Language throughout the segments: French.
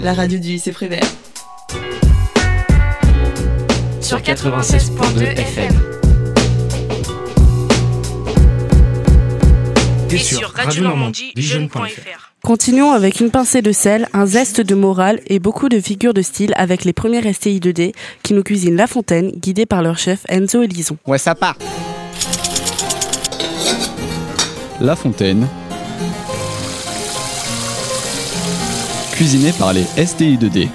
la radio du lycée Prévert. Sur 96.2 FM. Et sur Radio Normandie, jeune.fr. Continuons avec une pincée de sel, un zeste de morale et beaucoup de figures de style avec les premiers STI 2D qui nous cuisinent La Fontaine, guidés par leur chef Enzo et Lison. Ouais, ça part. La Fontaine. Cuisiné par les STI 2D.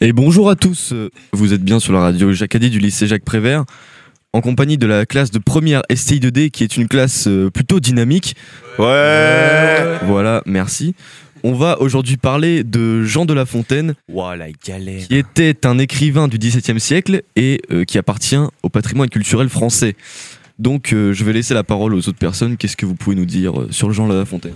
Et bonjour à tous, vous êtes bien sur la radio Jacadi du lycée Jacques Prévert, en compagnie de la classe de première STI 2D qui est une classe euh, plutôt dynamique. Ouais Voilà, merci. On va aujourd'hui parler de Jean de La Fontaine, Ouah, la galère. qui était un écrivain du XVIIe siècle et euh, qui appartient au patrimoine culturel français. Donc euh, je vais laisser la parole aux autres personnes. Qu'est-ce que vous pouvez nous dire euh, sur Jean de La Fontaine?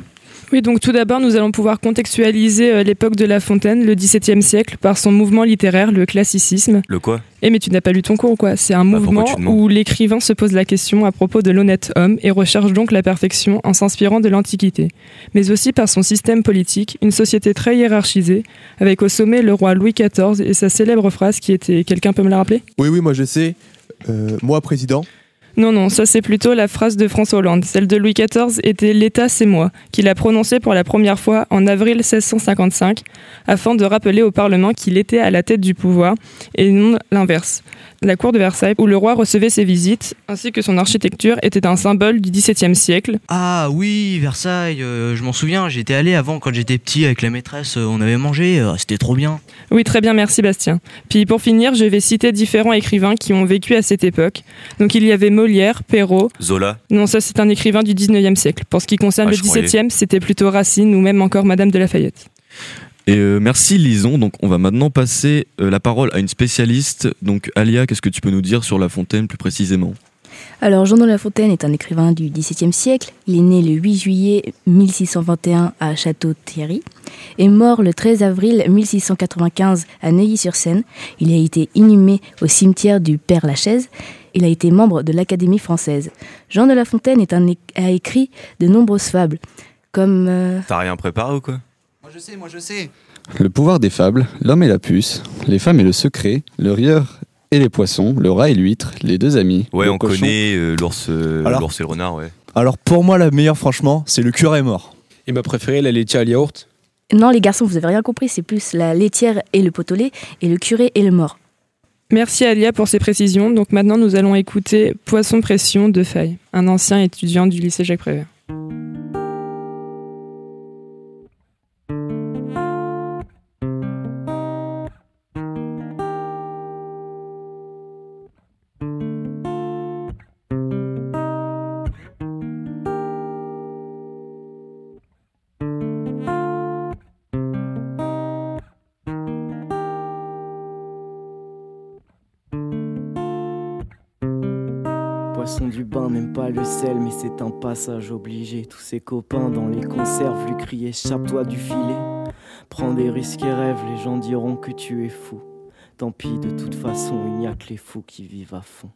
Oui, donc tout d'abord, nous allons pouvoir contextualiser euh, l'époque de La Fontaine, le XVIIe siècle, par son mouvement littéraire, le classicisme. Le quoi? Eh mais tu n'as pas lu ton cours, quoi? C'est un Bah, mouvement où l'écrivain se pose la question à propos de l'honnête homme et recherche donc la perfection en s'inspirant de l'Antiquité. Mais aussi par son système politique, une société très hiérarchisée, avec au sommet le roi Louis XIV et sa célèbre phrase qui était... Quelqu'un peut me la rappeler? Oui, oui, moi je sais. Euh, moi, président. Non, non, ça c'est plutôt la phrase de François Hollande. Celle de Louis XIV était L'État c'est moi, qu'il a prononcée pour la première fois en avril 1655, afin de rappeler au Parlement qu'il était à la tête du pouvoir, et non l'inverse. La cour de Versailles, où le roi recevait ses visites, ainsi que son architecture, était un symbole du XVIIe siècle. Ah oui, Versailles, euh, je m'en souviens, j'étais allé avant quand j'étais petit avec la maîtresse, euh, on avait mangé, euh, c'était trop bien. Oui, très bien, merci Bastien. Puis pour finir, je vais citer différents écrivains qui ont vécu à cette époque. Donc il y avait Molière, Perrault. Zola Non, ça c'est un écrivain du 19e siècle. Pour ce qui concerne Ah, le je croyais. 17e, c'était plutôt Racine ou même encore Madame de Lafayette. Et euh, merci Lison. Donc on va maintenant passer euh, la parole à une spécialiste. Donc Alia, qu'est-ce que tu peux nous dire sur La Fontaine plus précisément? Alors, Jean de La Fontaine est un écrivain du XVIIe siècle. Il est né le 8 juillet 1621 à Château-Thierry et mort le 13 avril 1695 à Neuilly-sur-Seine. Il a été inhumé au cimetière du Père-Lachaise. Il a été membre de l'Académie française. Jean de La Fontaine est un é- a écrit de nombreuses fables, comme euh, T'as rien préparé ou quoi? Moi je sais, moi je sais. Le pouvoir des fables, l'homme et la puce, les femmes et le secret, le rieur et les poissons, le rat et l'huître, les deux amis. Ouais, le on cochon. connaît euh, l'ours euh, Alors l'ours et le renard, ouais. Alors pour moi, la meilleure, franchement, c'est le curé mort. Et ma préférée, la laitière à yaourt. Non, les garçons, vous avez rien compris, c'est plus la laitière et le potolet et le curé et le mort. Merci Alia pour ces précisions. Donc maintenant, nous allons écouter Poisson Pression de Fay, un ancien étudiant du lycée Jacques Prévert. C'est un passage obligé. Tous ses copains dans les conserves lui crient Échappe-toi du filet. Prends des risques et rêve, les gens diront que tu es fou. Tant pis, de toute façon, il n'y a que les fous qui vivent à fond.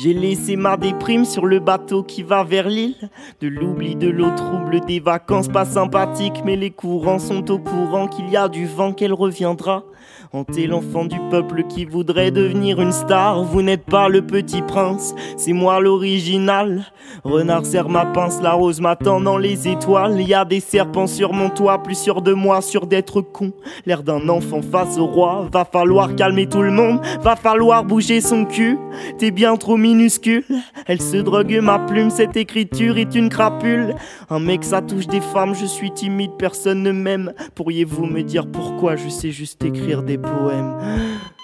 J'ai laissé ma déprime sur le bateau qui va vers l'île. De l'oubli, de l'eau trouble, des vacances pas sympathiques. Mais les courants sont au courant qu'il y a du vent qu'elle reviendra. Hanter l'enfant du peuple qui voudrait devenir une star. Vous n'êtes pas le petit prince, c'est moi l'original. Renard serre ma pince, la rose m'attend dans les étoiles. Y a des serpents sur mon toit, plus sûr de moi, sûr d'être con. L'air d'un enfant face au roi. Va falloir calmer tout le monde, va falloir bouger son cul. T'es bien trop minuscule. Elle se drogue ma plume, cette écriture est une crapule. Un mec, ça touche des femmes, je suis timide, personne ne m'aime. Pourriez-vous me dire pourquoi je sais juste écrire des poèmes?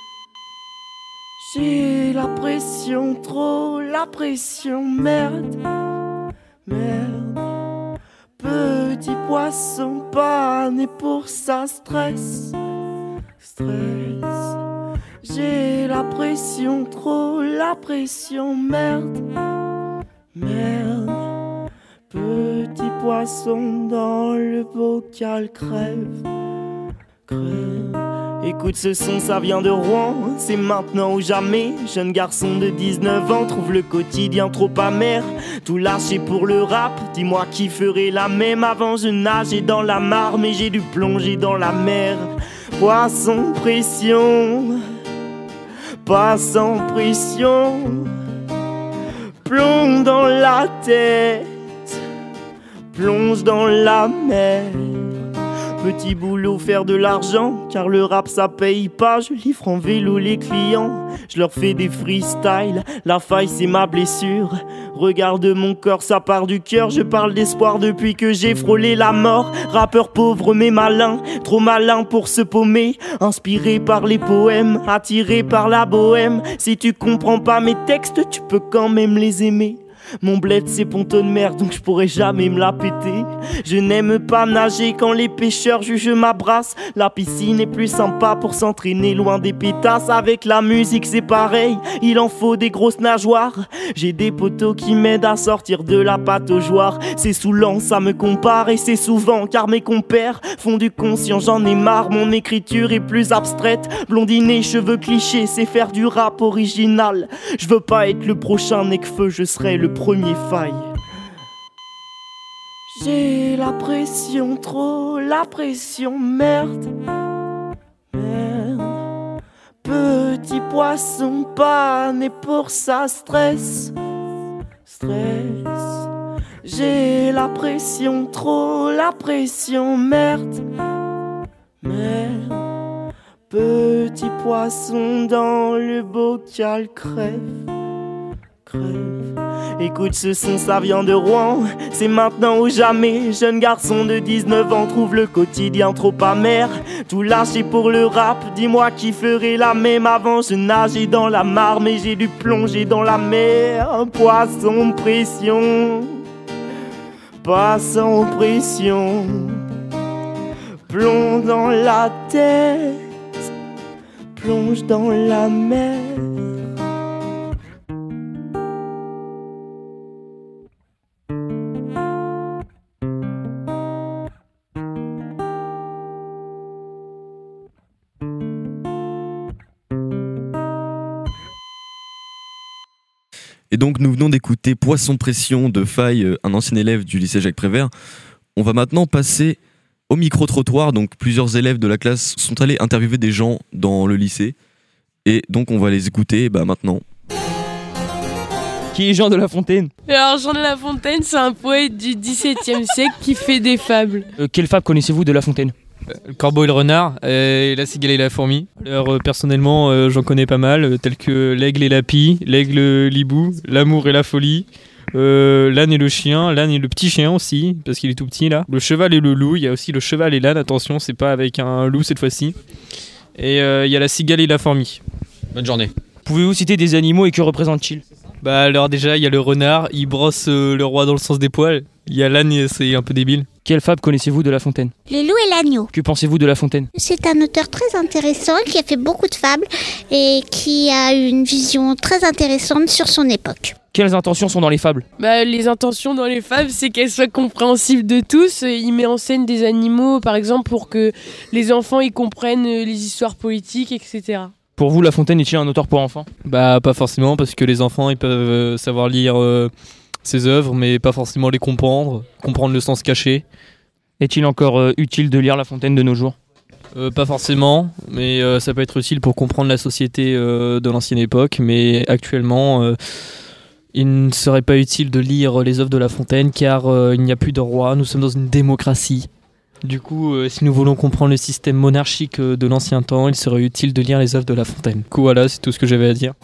J'ai la pression, trop la pression, merde, merde. Petit poisson pas né pour ça, stress, stress. J'ai la pression, trop la pression, merde, merde. Petit poisson dans le bocal crève, crève. Écoute ce son, ça vient de Rouen, c'est maintenant ou jamais. Jeune garçon de 19 ans trouve le quotidien trop amer. Tout lâché pour le rap, dis-moi qui ferait la même. Avant je nageais dans la mare, mais j'ai dû plonger dans la mer. Poisson pression, pas sans pression. Plomb dans la tête, plonge dans la mer. Petit boulot, faire de l'argent, car le rap ça paye pas. Je livre en vélo les clients, je leur fais des freestyles. La faille c'est ma blessure. Regarde mon corps, ça part du cœur. Je parle d'espoir depuis que j'ai frôlé la mort. Rappeur pauvre mais malin, trop malin pour se paumer. Inspiré par les poèmes, attiré par la bohème. Si tu comprends pas mes textes, tu peux quand même les aimer. Mon bled c'est ponton de mer donc je pourrais jamais me la péter. Je n'aime pas nager quand les pêcheurs jugent ma brasse. La piscine est plus sympa pour s'entraîner loin des pétasses. Avec la musique c'est pareil, il en faut des grosses nageoires. J'ai des poteaux qui m'aident à sortir de la pâte au joie. C'est saoulant, ça me compare et c'est souvent car mes compères font du conscient, j'en ai marre. Mon écriture est plus abstraite. Blondinet, cheveux clichés, c'est faire du rap original. Je veux pas être le prochain Necfeu, je serai le premier faille. J'ai la pression, trop la pression, merde. Merde. Petit poisson pas né pour ça, stress. Stress. J'ai la pression, trop la pression, merde. Merde. Petit poisson dans le bocal crève. Crève. Écoute ce son, ça vient de Rouen. C'est maintenant ou jamais. Jeune garçon de 19 ans trouve le quotidien trop amer. Tout lâché pour le rap. Dis-moi qui ferait la même. Avant je nageais dans la mare, mais j'ai dû plonger dans la mer. Poisson pression. Pas sans pression. Plonge dans la tête. Plonge dans la mer. Et donc nous venons d'écouter Poisson Pression de Faille, euh, un ancien élève du lycée Jacques Prévert. On va maintenant passer au micro-trottoir. Donc plusieurs élèves de la classe sont allés interviewer des gens dans le lycée. Et donc on va les écouter bah, maintenant. Qui est Jean de La Fontaine? Alors Jean de La Fontaine, c'est un poète du XVIIe siècle qui fait des fables. Euh, Quelle fable connaissez-vous de La Fontaine? Le corbeau et le renard, et la cigale et la fourmi. Alors euh, personnellement, euh, j'en connais pas mal, euh, tels que l'aigle et la pie, l'aigle l'hibou, l'amour et la folie, euh, l'âne et le chien, l'âne et le petit chien aussi, parce qu'il est tout petit là. Le cheval et le loup, il y a aussi le cheval et l'âne, attention, c'est pas avec un loup cette fois-ci. Et euh, il y a la cigale et la fourmi. Bonne journée. Pouvez-vous citer des animaux et que représentent-ils Bah alors déjà, il y a le renard, il brosse euh, le roi dans le sens des poils. Il y a l'âne, c'est un peu débile. Quelle fable connaissez-vous de La Fontaine Le loup et l'agneau. Que pensez-vous de La Fontaine C'est un auteur très intéressant qui a fait beaucoup de fables et qui a une vision très intéressante sur son époque. Quelles intentions sont dans les fables Bah, les intentions dans les fables, c'est qu'elles soient compréhensibles de tous. Il met en scène des animaux, par exemple, pour que les enfants y comprennent euh, les histoires politiques, etc. Pour vous, La Fontaine est-il un auteur pour enfants? Bah pas forcément parce que les enfants ils peuvent euh, savoir lire euh, ses œuvres mais pas forcément les comprendre, comprendre le sens caché. Est-il encore euh, utile de lire La Fontaine de nos jours? Euh, pas forcément, mais euh, ça peut être utile pour comprendre la société de l'ancienne époque, mais actuellement il ne serait pas utile de lire les œuvres de La Fontaine car il n'y a plus de roi, nous sommes dans une démocratie. Du coup, euh, si nous voulons comprendre le système monarchique euh, de l'ancien temps, il serait utile de lire les œuvres de La Fontaine. Du coup, voilà, c'est tout ce que j'avais à dire.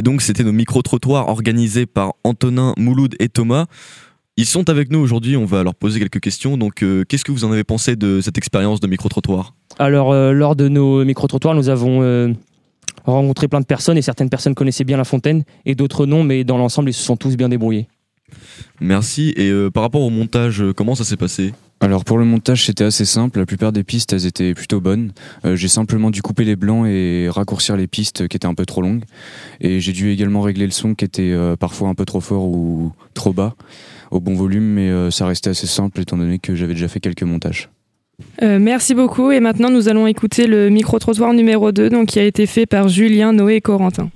Et donc c'était nos micro-trottoirs organisés par Antonin, Mouloud et Thomas. Ils sont avec nous aujourd'hui, on va leur poser quelques questions. Donc euh, qu'est-ce que vous en avez pensé de cette expérience de micro-trottoir? Alors, euh, lors de nos micro-trottoirs, nous avons euh, rencontré plein de personnes et certaines personnes connaissaient bien La Fontaine et d'autres non, mais dans l'ensemble, ils se sont tous bien débrouillés. Merci. Et par rapport au montage, comment ça s'est passé? Alors pour le montage c'était assez simple, la plupart des pistes elles étaient plutôt bonnes. Euh, j'ai simplement dû couper les blancs et raccourcir les pistes qui étaient un peu trop longues. Et j'ai dû également régler le son qui était euh, parfois un peu trop fort ou trop bas au bon volume, mais euh, ça restait assez simple étant donné que j'avais déjà fait quelques montages. Merci beaucoup. Et maintenant, nous allons écouter le micro-trottoir numéro 2, donc, qui a été fait par Julien, Noé et Corentin.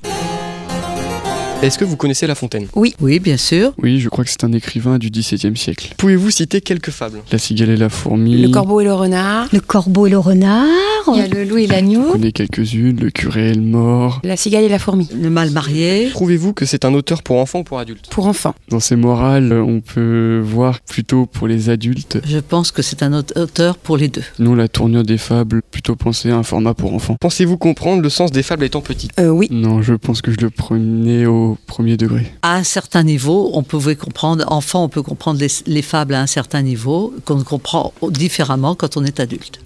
Est-ce que vous connaissez La Fontaine? Oui. Oui, bien sûr. Oui, je crois que c'est un écrivain du XVIIe siècle. Pouvez-vous citer quelques fables? La cigale et la fourmi. Le corbeau et le renard. Le corbeau et le renard. Il y a le loup et On l'agneau. connaît quelques-unes, le curé et le mort. La cigale et la fourmi. Le mal marié. Trouvez-vous que c'est un auteur pour enfants ou pour adultes? Pour enfants. Dans ses morales, on peut voir plutôt pour les adultes. Je pense que c'est un auteur pour les deux. Nous, la tournure des fables, plutôt penser à un format pour enfants. Pensez-vous comprendre le sens des fables étant petit? Euh, oui. Non, je pense que je le prenais au premier degré. À un certain niveau, on pouvait comprendre, enfant, on peut comprendre les, les fables à un certain niveau, qu'on comprend différemment quand on est adulte.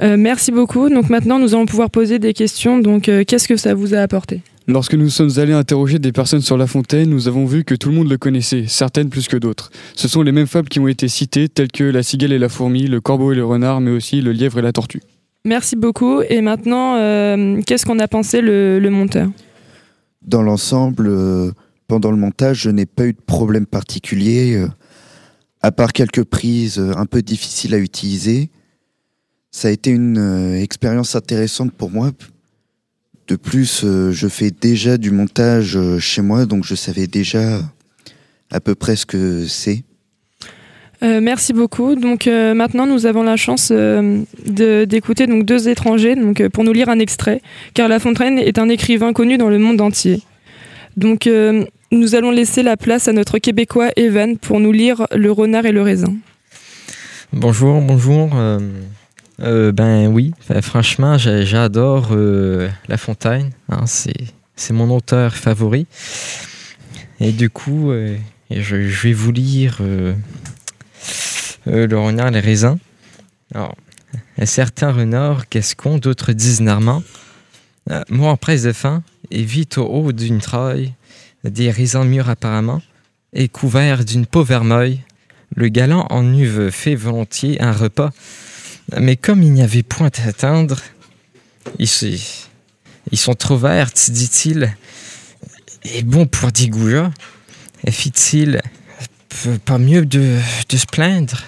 Euh, merci beaucoup. Donc maintenant, nous allons pouvoir poser des questions. Donc, euh, qu'est-ce que ça vous a apporté? Lorsque nous sommes allés interroger des personnes sur La Fontaine, nous avons vu que tout le monde le connaissait, certaines plus que d'autres. Ce sont les mêmes fables qui ont été citées, telles que la cigale et la fourmi, le corbeau et le renard, mais aussi le lièvre et la tortue. Merci beaucoup. Et maintenant, euh, qu'est-ce qu'on a pensé le, monteur? Dans l'ensemble, euh, pendant le montage, je n'ai pas eu de problème particulier, euh, à part quelques prises un peu difficiles à utiliser. Ça a été une expérience intéressante pour moi. De plus, je fais déjà du montage chez moi, donc je savais déjà à peu près ce que c'est. Euh, merci beaucoup. Donc euh, maintenant, nous avons la chance euh, d'écouter donc deux étrangers donc pour nous lire un extrait, car La Fontaine est un écrivain connu dans le monde entier. Donc nous allons laisser la place à notre Québécois Evan pour nous lire Le renard et le raisin. Bonjour, bonjour. ben oui, Enfin, franchement, j'adore La Fontaine. hein, c'est mon auteur favori. Et du coup, je vais vous lire euh, Le renard les raisins. Alors, certains renards gascons, d'autres disent normands, euh, moi en presse de faim, et vite au haut d'une traille, des raisins mûrs apparemment, et couverts d'une peau vermeille, le galant en eût fait volontiers un repas, mais comme il n'y avait point à atteindre, ils, ils sont trop verts, dit-il, et bon pour des goujats. Fit-il pas mieux de, de se plaindre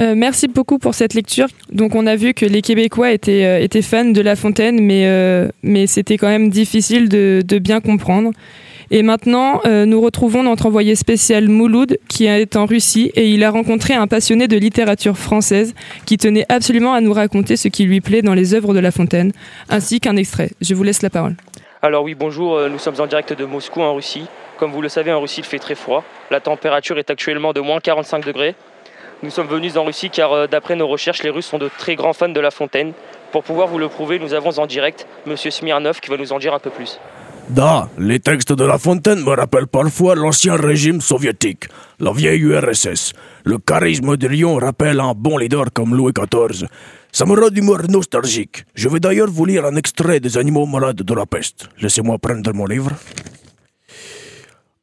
Euh, merci beaucoup pour cette lecture. Donc on a vu que les Québécois étaient, euh, étaient fans de La Fontaine, mais, euh, mais c'était quand même difficile de, de bien comprendre. Et maintenant, euh, nous retrouvons notre envoyé spécial Mouloud, qui est en Russie, et il a rencontré un passionné de littérature française qui tenait absolument à nous raconter ce qui lui plaît dans les œuvres de La Fontaine, ainsi qu'un extrait. Je vous laisse la parole. Alors oui, bonjour, nous sommes en direct de Moscou en Russie. Comme vous le savez, en Russie, il fait très froid. La température est actuellement de moins 45 degrés. Nous sommes venus en Russie car euh, d'après nos recherches, les Russes sont de très grands fans de La Fontaine. Pour pouvoir vous le prouver, nous avons en direct Monsieur Smirnov qui va nous en dire un peu plus. Da, les textes de La Fontaine me rappellent parfois l'ancien régime soviétique, la vieille URSS. Le charisme de Lyon rappelle un bon leader comme Louis XIV. Ça me rend d'humeur nostalgique. Je vais d'ailleurs vous lire un extrait des animaux malades de la peste. Laissez-moi prendre mon livre.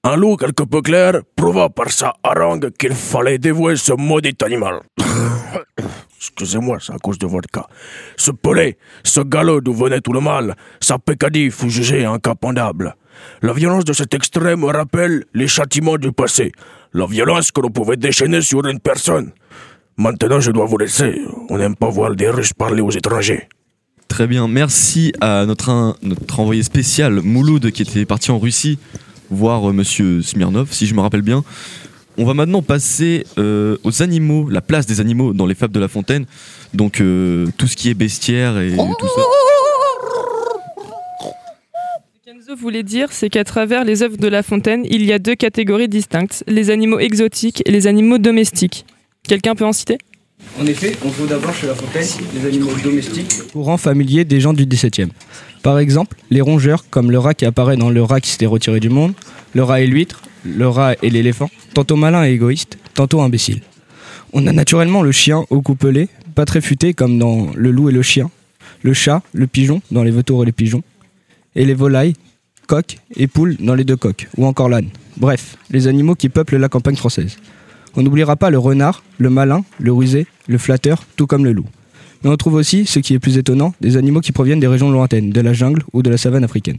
Un loup quelque peu clair prouva par sa harangue qu'il fallait dévouer ce maudit animal. Excusez-moi, c'est à cause de votre cas. Ce pelé, ce galop d'où venait tout le mal, sa pécadille fut jugée incapendable. La violence de cet extrait me rappelle les châtiments du passé, la violence que l'on pouvait déchaîner sur une personne. Maintenant, je dois vous laisser. On n'aime pas voir des Russes parler aux étrangers. Très bien, merci à notre, un- notre envoyé spécial Mouloud qui était parti en Russie voir euh, Monsieur Smirnov, si je me rappelle bien. On va maintenant passer euh, aux animaux, la place des animaux dans les fables de La Fontaine. Donc euh, tout ce qui est bestiaire et tout ça. Kenzo voulait dire, c'est qu'à travers les œuvres de La Fontaine, il y a deux catégories distinctes, les animaux exotiques et les animaux domestiques. Quelqu'un peut en citer? En effet, on trouve d'abord chez La Fontaine les animaux domestiques. Courant familier des gens du XVIIe. Par exemple, les rongeurs, comme le rat qui apparaît dans Le rat qui s'était retiré du monde, le rat et l'huître, le rat et l'éléphant, tantôt malin et égoïste, tantôt imbécile. On a naturellement le chien au cou pelé, pas très futé comme dans Le loup et le chien, le chat, le pigeon dans Les vautours et les pigeons, et les volailles, coqs et poules dans Les deux coqs, ou encore l'âne. Bref, les animaux qui peuplent la campagne française. On n'oubliera pas le renard, le malin, le rusé, le flatteur, tout comme le loup. Mais on trouve aussi, ce qui est plus étonnant, des animaux qui proviennent des régions lointaines, de la jungle ou de la savane africaine.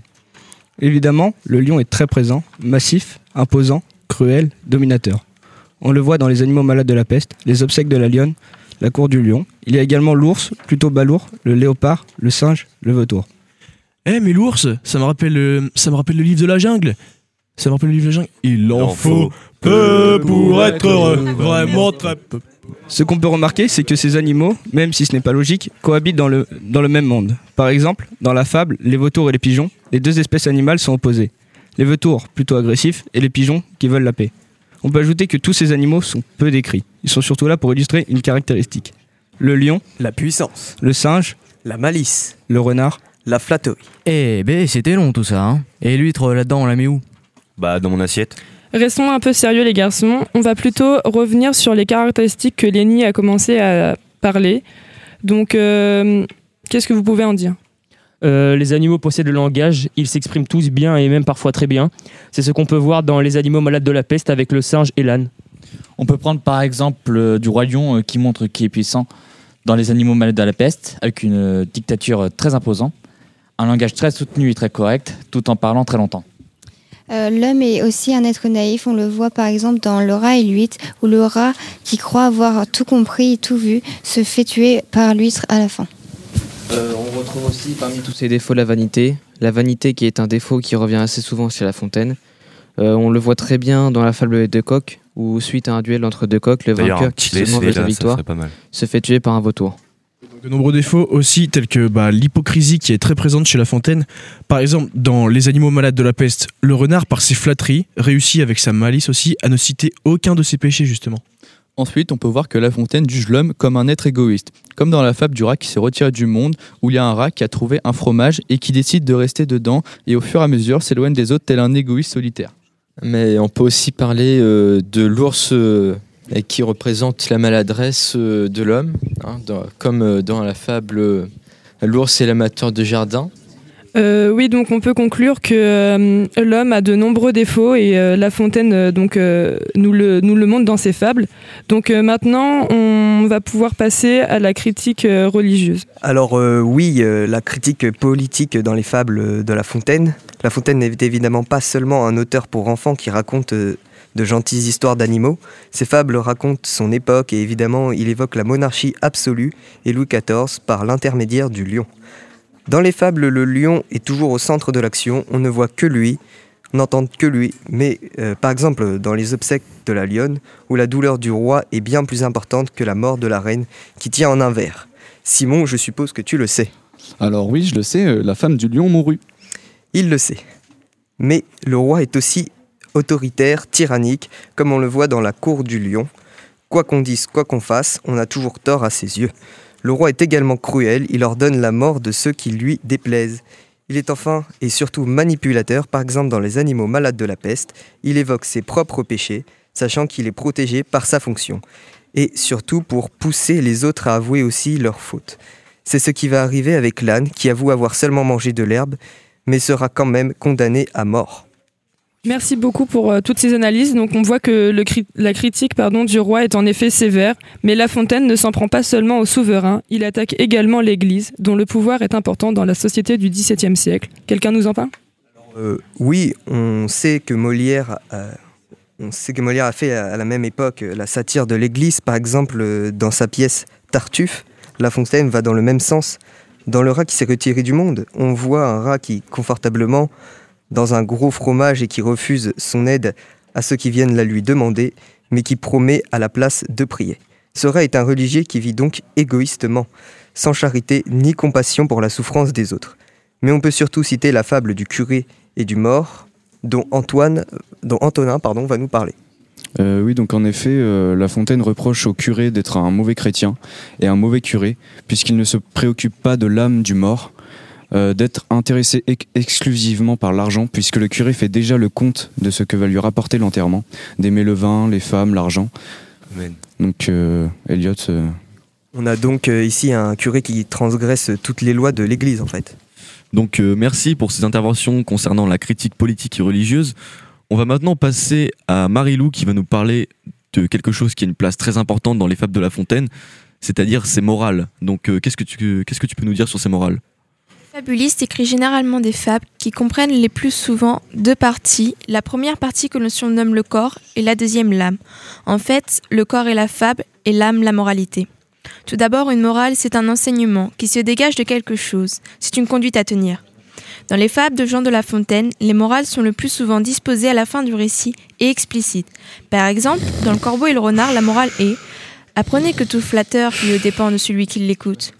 Évidemment, le lion est très présent, massif, imposant, cruel, dominateur. On le voit dans les animaux malades de la peste, les obsèques de la lionne, la cour du lion. Il y a également l'ours, plutôt balourd, le léopard, le singe, le vautour. Eh mais l'ours, ça me rappelle, euh, ça me rappelle le livre de la jungle. Ça me rappelle le livre de la jungle. Il en faut peu pour être heureux, vraiment très peu. Ce qu'on peut remarquer, c'est que ces animaux, même si ce n'est pas logique, cohabitent dans le, dans le même monde. Par exemple, dans la fable, les vautours et les pigeons, les deux espèces animales sont opposées. Les vautours, plutôt agressifs, et les pigeons, qui veulent la paix. On peut ajouter que tous ces animaux sont peu décrits. Ils sont surtout là pour illustrer une caractéristique. Le lion, La puissance, le singe, la malice, le renard, la flatterie. Eh ben, c'était long tout ça, hein. Et l'huître là-dedans, on la met où? Bah, dans mon assiette. Restons un peu sérieux les garçons, on va plutôt revenir sur les caractéristiques que Lenny a commencé à parler. Donc, euh, qu'est-ce que vous pouvez en dire? Euh, les animaux possèdent le langage, ils s'expriment tous bien et même parfois très bien. C'est ce qu'on peut voir dans les animaux malades de la peste avec le singe et l'âne. On peut prendre par exemple euh, du roi lion euh, qui montre qu'il est puissant dans les animaux malades de la peste, avec une euh, dictature euh, très imposante, un langage très soutenu et très correct, tout en parlant très longtemps. Euh, L'homme est aussi un être naïf, on le voit par exemple dans Le rat et l'huître, où le rat, qui croit avoir tout compris et tout vu, se fait tuer par l'huître à la fin. Euh, on retrouve aussi parmi tous ces défauts la vanité. La vanité qui est un défaut qui revient assez souvent chez La Fontaine. Euh, on le voit très bien dans la fable des deux coqs, où suite à un duel entre deux coqs, le vainqueur petit qui veut là, la victoire se fait tuer par un vautour. De nombreux défauts aussi, tels que bah, l'hypocrisie qui est très présente chez La Fontaine. Par exemple, dans Les animaux malades de la peste, le renard, par ses flatteries, réussit avec sa malice aussi à ne citer aucun de ses péchés, justement. Ensuite, on peut voir que La Fontaine juge l'homme comme un être égoïste, comme dans la fable du rat qui s'est retiré du monde, où il y a un rat qui a trouvé un fromage et qui décide de rester dedans et au fur et à mesure s'éloigne des autres tel un égoïste solitaire. Mais on peut aussi parler euh, de l'ours euh, qui représente la maladresse euh, de l'homme, hein, dans- comme euh, dans la fable euh, L'ours et l'amateur de jardin. Euh, oui, donc on peut conclure que euh, l'homme a de nombreux défauts et euh, La Fontaine euh, donc, euh, nous, le, nous le montre dans ses fables. Donc euh, maintenant, on va pouvoir passer à la critique euh, religieuse. Alors euh, oui, euh, la critique politique dans les fables de La Fontaine. La Fontaine n'est évidemment pas seulement un auteur pour enfants qui raconte euh, de gentilles histoires d'animaux. Ses fables racontent son époque et évidemment il évoque la monarchie absolue et Louis XIV par l'intermédiaire du lion. Dans les fables, le lion est toujours au centre de l'action, on ne voit que lui, on n'entend que lui. Mais euh, par exemple, dans les obsèques de la lionne, où la douleur du roi est bien plus importante que la mort de la reine qui tient en un verre. Simon, je suppose que tu le sais. Alors oui, je le sais, euh, la femme du lion mourut. Il le sait. Mais le roi est aussi autoritaire, tyrannique, comme on le voit dans la cour du lion. Quoi qu'on dise, quoi qu'on fasse, on a toujours tort à ses yeux. Le roi est également cruel, il ordonne la mort de ceux qui lui déplaisent. Il est enfin et surtout manipulateur, par exemple dans les animaux malades de la peste, il évoque ses propres péchés, sachant qu'il est protégé par sa fonction. Et surtout pour pousser les autres à avouer aussi leurs fautes. C'est ce qui va arriver avec l'âne, qui avoue avoir seulement mangé de l'herbe, mais sera quand même condamné à mort. Merci beaucoup pour euh, toutes ces analyses. Donc on voit que la critique pardon, du roi est en effet sévère, mais La Fontaine ne s'en prend pas seulement au souverain, il attaque également l'Église, dont le pouvoir est important dans la société du XVIIe siècle. Quelqu'un nous en parle? Euh, oui, on sait que Molière, euh, on sait que Molière a fait à la même époque la satire de l'Église, par exemple dans sa pièce Tartuffe. La Fontaine va dans le même sens. Dans le rat qui s'est retiré du monde, on voit un rat qui, confortablement, dans un gros fromage et qui refuse son aide à ceux qui viennent la lui demander, mais qui promet à la place de prier. Ce rat est un religieux qui vit donc égoïstement, sans charité ni compassion pour la souffrance des autres. Mais on peut surtout citer la fable du curé et du mort, dont, Antoine, dont Antonin pardon, va nous parler. Euh, oui, donc en effet, euh, La Fontaine reproche au curé d'être un mauvais chrétien et un mauvais curé, puisqu'il ne se préoccupe pas de l'âme du mort, euh, d'être intéressé ex- exclusivement par l'argent, puisque le curé fait déjà le compte de ce que va lui rapporter l'enterrement, d'aimer le vin, les femmes, l'argent. Amen. Donc, euh, Elliot, euh, On a donc euh, ici un curé qui transgresse toutes les lois de l'Église en fait. Donc euh, merci pour ces interventions concernant la critique politique et religieuse. On va maintenant passer à Marilou qui va nous parler de quelque chose qui a une place très importante dans les fables de La Fontaine, c'est-à-dire ses morales. Donc euh, qu'est-ce que tu qu'est-ce que tu peux nous dire sur ces morales? Fabuliste écrit généralement des fables qui comprennent les plus souvent deux parties. La première partie que l'on surnomme le corps et la deuxième l'âme. En fait, le corps est la fable et l'âme la moralité. Tout d'abord, une morale, c'est un enseignement qui se dégage de quelque chose. C'est une conduite à tenir. Dans les fables de Jean de La Fontaine, les morales sont le plus souvent disposées à la fin du récit et explicites. Par exemple, dans Le Corbeau et le Renard, la morale est Apprenez que tout flatteur vit au dépend de celui qui l'écoute.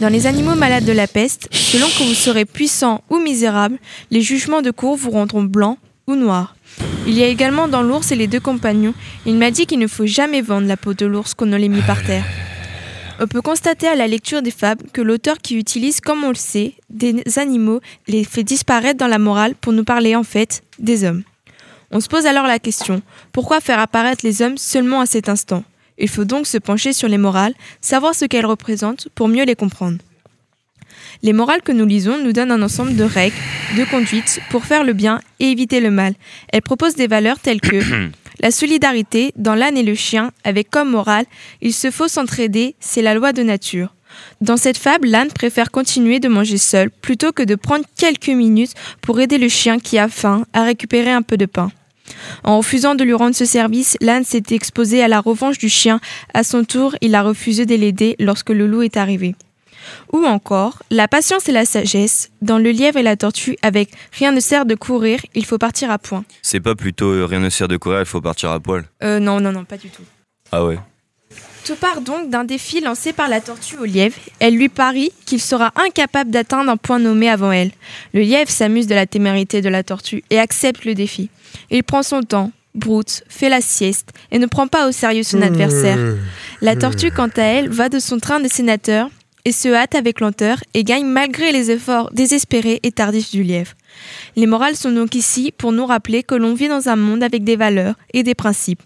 Dans les animaux malades de la peste, selon que vous serez puissant ou misérable, les jugements de cour vous rendront blanc ou noir. Il y a également dans l'ours et les deux compagnons, il m'a dit qu'il ne faut jamais vendre la peau de l'ours qu'on ne l'ait mis par terre. On peut constater à la lecture des fables que l'auteur qui utilise, comme on le sait, des animaux les fait disparaître dans la morale pour nous parler en fait des hommes. On se pose alors la question, pourquoi faire apparaître les hommes seulement à cet instant? Il faut donc se pencher sur les morales, savoir ce qu'elles représentent pour mieux les comprendre. Les morales que nous lisons nous donnent un ensemble de règles, de conduites pour faire le bien et éviter le mal. Elles proposent des valeurs telles que la solidarité dans l'âne et le chien, avec comme morale il se faut s'entraider, c'est la loi de nature. Dans cette fable, l'âne préfère continuer de manger seul plutôt que de prendre quelques minutes pour aider le chien qui a faim à récupérer un peu de pain. En refusant de lui rendre ce service, l'âne s'est exposé à la revanche du chien. À son tour, il a refusé de l'aider lorsque le loup est arrivé. Ou encore, la patience et la sagesse, dans le lièvre et la tortue, avec rien ne sert de courir, il faut partir à point. C'est pas plutôt euh, rien ne sert de courir, il faut partir à poil. Euh, non, non, non, pas du tout. Ah ouais. Tout part donc d'un défi lancé par la tortue au lièvre. Elle lui parie qu'il sera incapable d'atteindre un point nommé avant elle. Le lièvre s'amuse de la témérité de la tortue et accepte le défi. Il prend son temps, broute, fait la sieste et ne prend pas au sérieux son adversaire. La tortue, quant à elle, va de son train de sénateur et se hâte avec lenteur et gagne malgré les efforts désespérés et tardifs du lièvre. Les morales sont donc ici pour nous rappeler que l'on vit dans un monde avec des valeurs et des principes.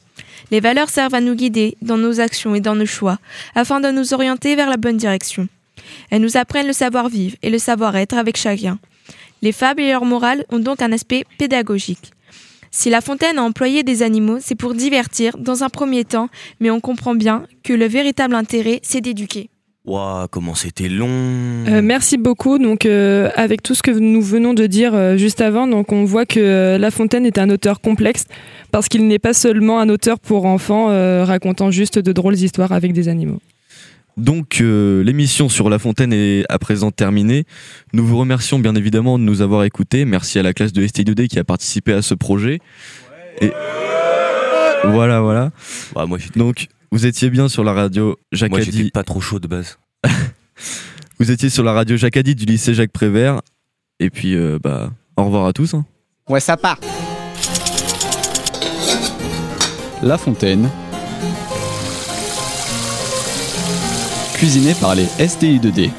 Les valeurs servent à nous guider dans nos actions et dans nos choix, afin de nous orienter vers la bonne direction. Elles nous apprennent le savoir-vivre et le savoir-être avec chacun. Les fables et leurs morales ont donc un aspect pédagogique. Si La Fontaine a employé des animaux, c'est pour divertir dans un premier temps, mais on comprend bien que le véritable intérêt, c'est d'éduquer. Waouh, comment c'était long. Euh, merci beaucoup. Donc, euh, avec tout ce que nous venons de dire euh, juste avant, donc on voit que euh, La Fontaine est un auteur complexe parce qu'il n'est pas seulement un auteur pour enfants euh, racontant juste de drôles histoires avec des animaux. Donc euh, l'émission sur La Fontaine est à présent terminée. Nous vous remercions bien évidemment de nous avoir écoutés. Merci à la classe de ST2D qui a participé à ce projet. Et voilà, voilà. Donc vous étiez bien sur la radio Jacques Moi, j'étais pas trop chaud de base. Vous étiez sur la radio Jacques Addy du lycée Jacques Prévert. Et puis euh, bah au revoir à tous. hein. Ouais, ça part. La Fontaine. Cuisiné par les STI2D.